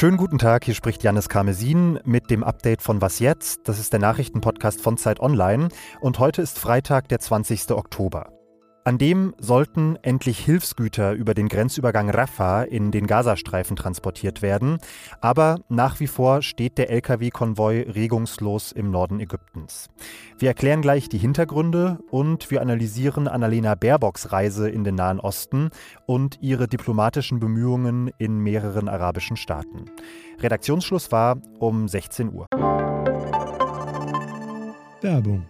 Schönen guten Tag, hier spricht Janis Karmesin mit dem Update von Was jetzt? Das ist der Nachrichtenpodcast von Zeit Online und heute ist Freitag, der 20. Oktober. An dem sollten endlich Hilfsgüter über den Grenzübergang Rafah in den Gazastreifen transportiert werden, aber nach wie vor steht der Lkw-Konvoi regungslos im Norden Ägyptens. Wir erklären gleich die Hintergründe und wir analysieren Annalena Baerbocks Reise in den Nahen Osten und ihre diplomatischen Bemühungen in mehreren arabischen Staaten. Redaktionsschluss war um 16 Uhr. Werbung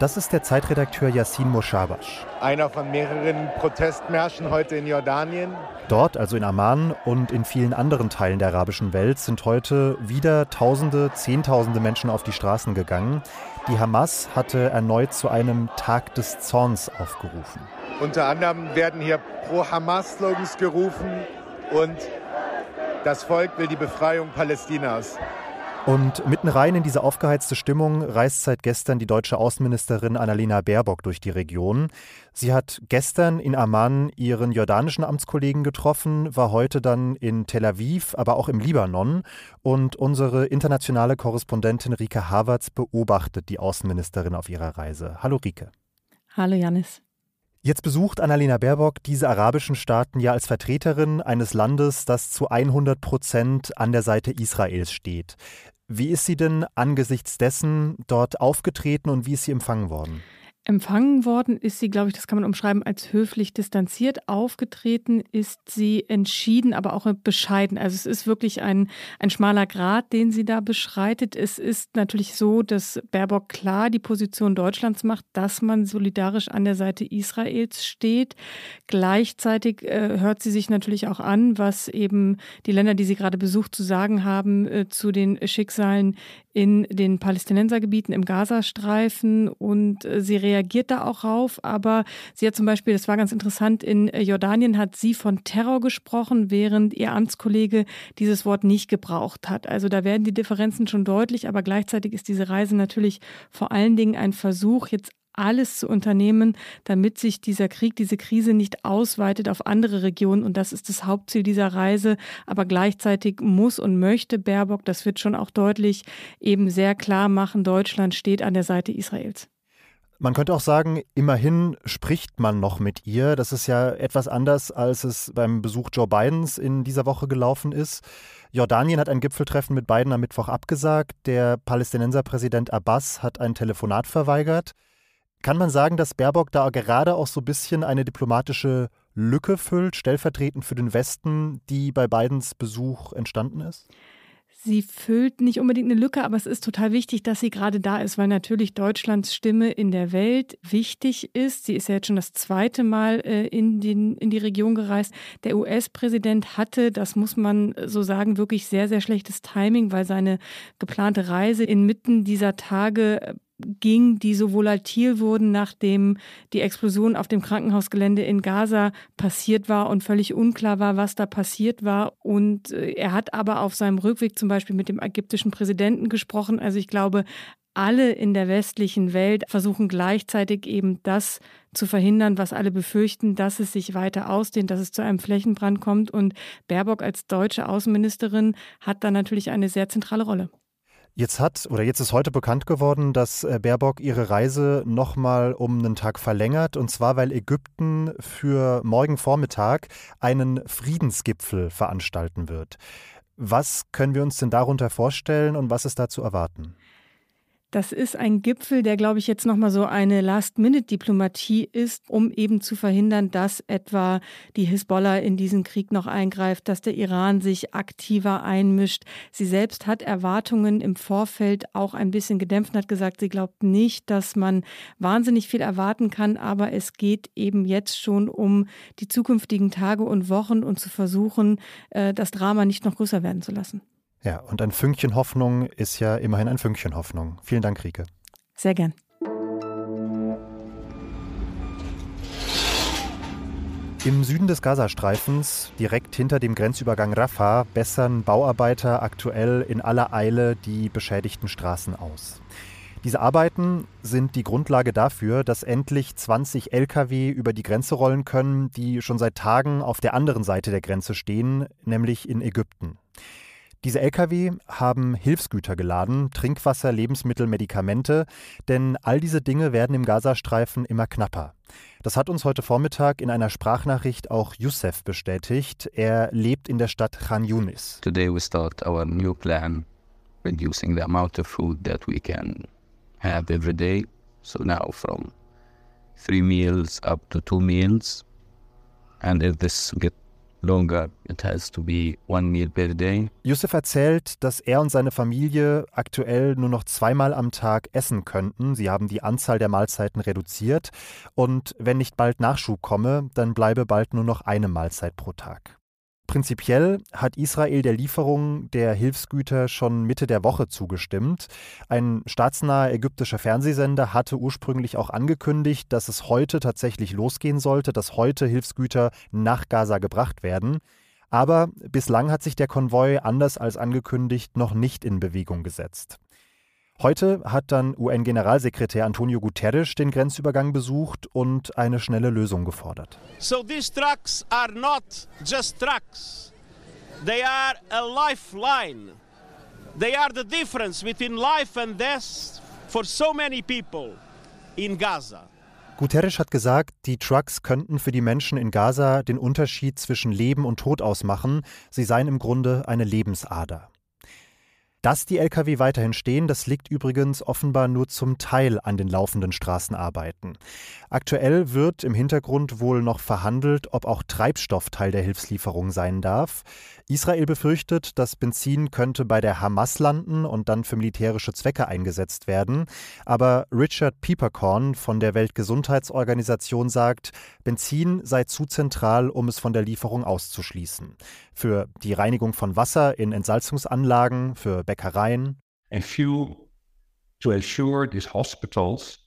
Das ist der Zeitredakteur Yassin Moshabash. Einer von mehreren Protestmärschen heute in Jordanien. Dort, also in Amman und in vielen anderen Teilen der arabischen Welt, sind heute wieder Tausende, Zehntausende Menschen auf die Straßen gegangen. Die Hamas hatte erneut zu einem Tag des Zorns aufgerufen. Unter anderem werden hier Pro-Hamas-Slogans gerufen und das Volk will die Befreiung Palästinas. Und mitten rein in diese aufgeheizte Stimmung reist seit gestern die deutsche Außenministerin Annalena Baerbock durch die Region. Sie hat gestern in Amman ihren jordanischen Amtskollegen getroffen, war heute dann in Tel Aviv, aber auch im Libanon. Und unsere internationale Korrespondentin Rike Havertz beobachtet die Außenministerin auf ihrer Reise. Hallo Rike. Hallo Janis. Jetzt besucht Annalena Baerbock diese arabischen Staaten ja als Vertreterin eines Landes, das zu 100 Prozent an der Seite Israels steht. Wie ist sie denn angesichts dessen dort aufgetreten und wie ist sie empfangen worden? Empfangen worden ist sie, glaube ich, das kann man umschreiben, als höflich distanziert. Aufgetreten ist sie entschieden, aber auch bescheiden. Also es ist wirklich ein, ein schmaler Grad, den sie da beschreitet. Es ist natürlich so, dass Baerbock klar die Position Deutschlands macht, dass man solidarisch an der Seite Israels steht. Gleichzeitig äh, hört sie sich natürlich auch an, was eben die Länder, die sie gerade besucht, zu sagen haben äh, zu den Schicksalen in den Palästinensergebieten im Gazastreifen und äh, sie reagiert da auch rauf. Aber sie hat zum Beispiel, das war ganz interessant, in äh, Jordanien hat sie von Terror gesprochen, während ihr Amtskollege dieses Wort nicht gebraucht hat. Also da werden die Differenzen schon deutlich, aber gleichzeitig ist diese Reise natürlich vor allen Dingen ein Versuch, jetzt alles zu unternehmen, damit sich dieser Krieg, diese Krise nicht ausweitet auf andere Regionen. Und das ist das Hauptziel dieser Reise. Aber gleichzeitig muss und möchte Baerbock, das wird schon auch deutlich, eben sehr klar machen, Deutschland steht an der Seite Israels. Man könnte auch sagen, immerhin spricht man noch mit ihr. Das ist ja etwas anders, als es beim Besuch Joe Bidens in dieser Woche gelaufen ist. Jordanien hat ein Gipfeltreffen mit Biden am Mittwoch abgesagt. Der Palästinenserpräsident Abbas hat ein Telefonat verweigert. Kann man sagen, dass Baerbock da gerade auch so ein bisschen eine diplomatische Lücke füllt, stellvertretend für den Westen, die bei Bidens Besuch entstanden ist? Sie füllt nicht unbedingt eine Lücke, aber es ist total wichtig, dass sie gerade da ist, weil natürlich Deutschlands Stimme in der Welt wichtig ist. Sie ist ja jetzt schon das zweite Mal äh, in, den, in die Region gereist. Der US-Präsident hatte, das muss man so sagen, wirklich sehr, sehr schlechtes Timing, weil seine geplante Reise inmitten dieser Tage äh, ging, die so volatil wurden, nachdem die Explosion auf dem Krankenhausgelände in Gaza passiert war und völlig unklar war, was da passiert war. Und äh, er hat aber auf seinem Rückweg zum Beispiel mit dem ägyptischen Präsidenten gesprochen. Also ich glaube, alle in der westlichen Welt versuchen gleichzeitig eben das zu verhindern, was alle befürchten, dass es sich weiter ausdehnt, dass es zu einem Flächenbrand kommt. Und Baerbock als deutsche Außenministerin hat da natürlich eine sehr zentrale Rolle. Jetzt hat oder jetzt ist heute bekannt geworden, dass äh, Baerbock ihre Reise nochmal um einen Tag verlängert. Und zwar, weil Ägypten für morgen Vormittag einen Friedensgipfel veranstalten wird. Was können wir uns denn darunter vorstellen und was ist da zu erwarten? Das ist ein Gipfel, der, glaube ich, jetzt nochmal so eine Last-Minute-Diplomatie ist, um eben zu verhindern, dass etwa die Hisbollah in diesen Krieg noch eingreift, dass der Iran sich aktiver einmischt. Sie selbst hat Erwartungen im Vorfeld auch ein bisschen gedämpft hat gesagt, sie glaubt nicht, dass man wahnsinnig viel erwarten kann, aber es geht eben jetzt schon um die zukünftigen Tage und Wochen und zu versuchen, äh, das Drama nicht noch größer werden zu lassen. Ja, und ein Fünkchen Hoffnung ist ja immerhin ein Fünkchen Hoffnung. Vielen Dank, Rike. Sehr gern. Im Süden des Gazastreifens, direkt hinter dem Grenzübergang Rafah, bessern Bauarbeiter aktuell in aller Eile die beschädigten Straßen aus. Diese Arbeiten sind die Grundlage dafür, dass endlich 20 Lkw über die Grenze rollen können, die schon seit Tagen auf der anderen Seite der Grenze stehen, nämlich in Ägypten. Diese Lkw haben Hilfsgüter geladen, Trinkwasser, Lebensmittel, Medikamente, denn all diese Dinge werden im Gazastreifen immer knapper. Das hat uns heute Vormittag in einer Sprachnachricht auch Youssef bestätigt. Er lebt in der Stadt Khan Yunis. Today we start our new plan reducing the amount of food that we can have every day. So now from three meals up to two meals. And if this get longer. It has to be one meal per day. Yusuf erzählt, dass er und seine Familie aktuell nur noch zweimal am Tag essen könnten. Sie haben die Anzahl der Mahlzeiten reduziert. Und wenn nicht bald Nachschub komme, dann bleibe bald nur noch eine Mahlzeit pro Tag. Prinzipiell hat Israel der Lieferung der Hilfsgüter schon Mitte der Woche zugestimmt. Ein staatsnaher ägyptischer Fernsehsender hatte ursprünglich auch angekündigt, dass es heute tatsächlich losgehen sollte, dass heute Hilfsgüter nach Gaza gebracht werden. Aber bislang hat sich der Konvoi anders als angekündigt noch nicht in Bewegung gesetzt. Heute hat dann UN-Generalsekretär Antonio Guterres den Grenzübergang besucht und eine schnelle Lösung gefordert. So these trucks are not just trucks. They are a lifeline. They are the difference between life and death for so many people in Gaza. Guterres hat gesagt, die Trucks könnten für die Menschen in Gaza den Unterschied zwischen Leben und Tod ausmachen. Sie seien im Grunde eine Lebensader. Dass die Lkw weiterhin stehen, das liegt übrigens offenbar nur zum Teil an den laufenden Straßenarbeiten. Aktuell wird im Hintergrund wohl noch verhandelt, ob auch Treibstoff Teil der Hilfslieferung sein darf. Israel befürchtet, das Benzin könnte bei der Hamas landen und dann für militärische Zwecke eingesetzt werden. Aber Richard Pieperkorn von der Weltgesundheitsorganisation sagt, Benzin sei zu zentral, um es von der Lieferung auszuschließen. Für die Reinigung von Wasser in Entsalzungsanlagen, für Bäckereien. And few to ensure these hospitals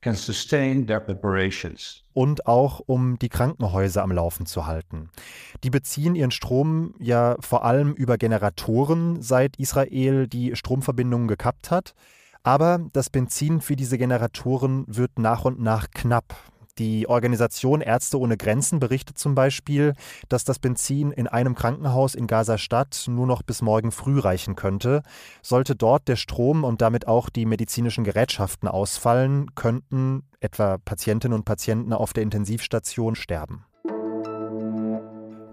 can sustain their preparations. Und auch um die Krankenhäuser am Laufen zu halten. Die beziehen ihren Strom ja vor allem über Generatoren, seit Israel die Stromverbindungen gekappt hat. Aber das Benzin für diese Generatoren wird nach und nach knapp. Die Organisation Ärzte ohne Grenzen berichtet zum Beispiel, dass das Benzin in einem Krankenhaus in Gaza-Stadt nur noch bis morgen früh reichen könnte. Sollte dort der Strom und damit auch die medizinischen Gerätschaften ausfallen, könnten etwa Patientinnen und Patienten auf der Intensivstation sterben.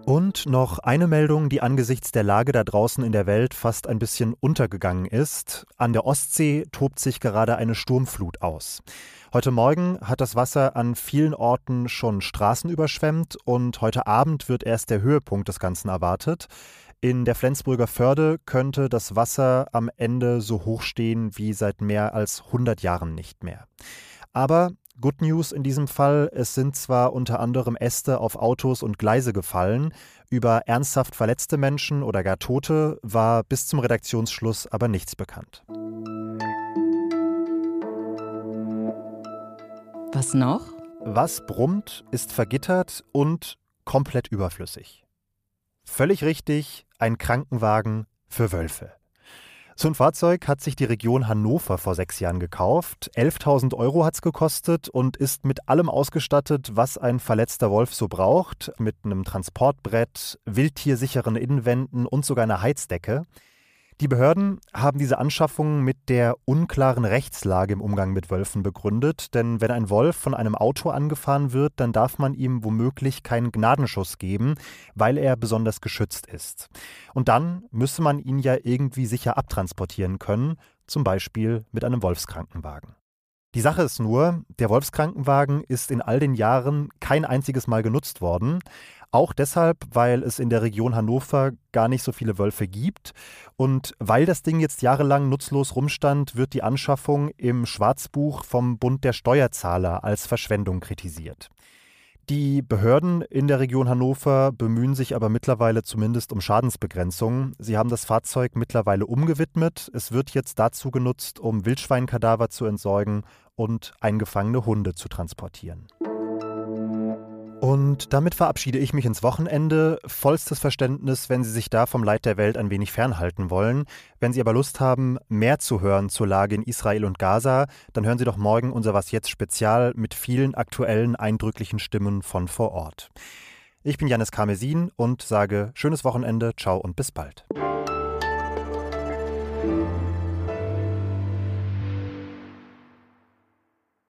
Und noch eine Meldung, die angesichts der Lage da draußen in der Welt fast ein bisschen untergegangen ist. An der Ostsee tobt sich gerade eine Sturmflut aus. Heute Morgen hat das Wasser an vielen Orten schon Straßen überschwemmt und heute Abend wird erst der Höhepunkt des Ganzen erwartet. In der Flensburger Förde könnte das Wasser am Ende so hoch stehen wie seit mehr als 100 Jahren nicht mehr. Aber Good News in diesem Fall, es sind zwar unter anderem Äste auf Autos und Gleise gefallen, über ernsthaft verletzte Menschen oder gar Tote war bis zum Redaktionsschluss aber nichts bekannt. Was noch? Was brummt, ist vergittert und komplett überflüssig. Völlig richtig, ein Krankenwagen für Wölfe. So ein Fahrzeug hat sich die Region Hannover vor sechs Jahren gekauft. 11.000 Euro hat es gekostet und ist mit allem ausgestattet, was ein verletzter Wolf so braucht. Mit einem Transportbrett, wildtiersicheren Innenwänden und sogar einer Heizdecke. Die Behörden haben diese Anschaffung mit der unklaren Rechtslage im Umgang mit Wölfen begründet, denn wenn ein Wolf von einem Auto angefahren wird, dann darf man ihm womöglich keinen Gnadenschuss geben, weil er besonders geschützt ist. Und dann müsse man ihn ja irgendwie sicher abtransportieren können, zum Beispiel mit einem Wolfskrankenwagen. Die Sache ist nur, der Wolfskrankenwagen ist in all den Jahren kein einziges Mal genutzt worden. Auch deshalb, weil es in der Region Hannover gar nicht so viele Wölfe gibt. Und weil das Ding jetzt jahrelang nutzlos rumstand, wird die Anschaffung im Schwarzbuch vom Bund der Steuerzahler als Verschwendung kritisiert. Die Behörden in der Region Hannover bemühen sich aber mittlerweile zumindest um Schadensbegrenzung. Sie haben das Fahrzeug mittlerweile umgewidmet. Es wird jetzt dazu genutzt, um Wildschweinkadaver zu entsorgen und eingefangene Hunde zu transportieren. Und damit verabschiede ich mich ins Wochenende. Vollstes Verständnis, wenn Sie sich da vom Leid der Welt ein wenig fernhalten wollen. Wenn Sie aber Lust haben, mehr zu hören zur Lage in Israel und Gaza, dann hören Sie doch morgen unser Was jetzt Spezial mit vielen aktuellen, eindrücklichen Stimmen von vor Ort. Ich bin Janis Karmesin und sage schönes Wochenende, ciao und bis bald.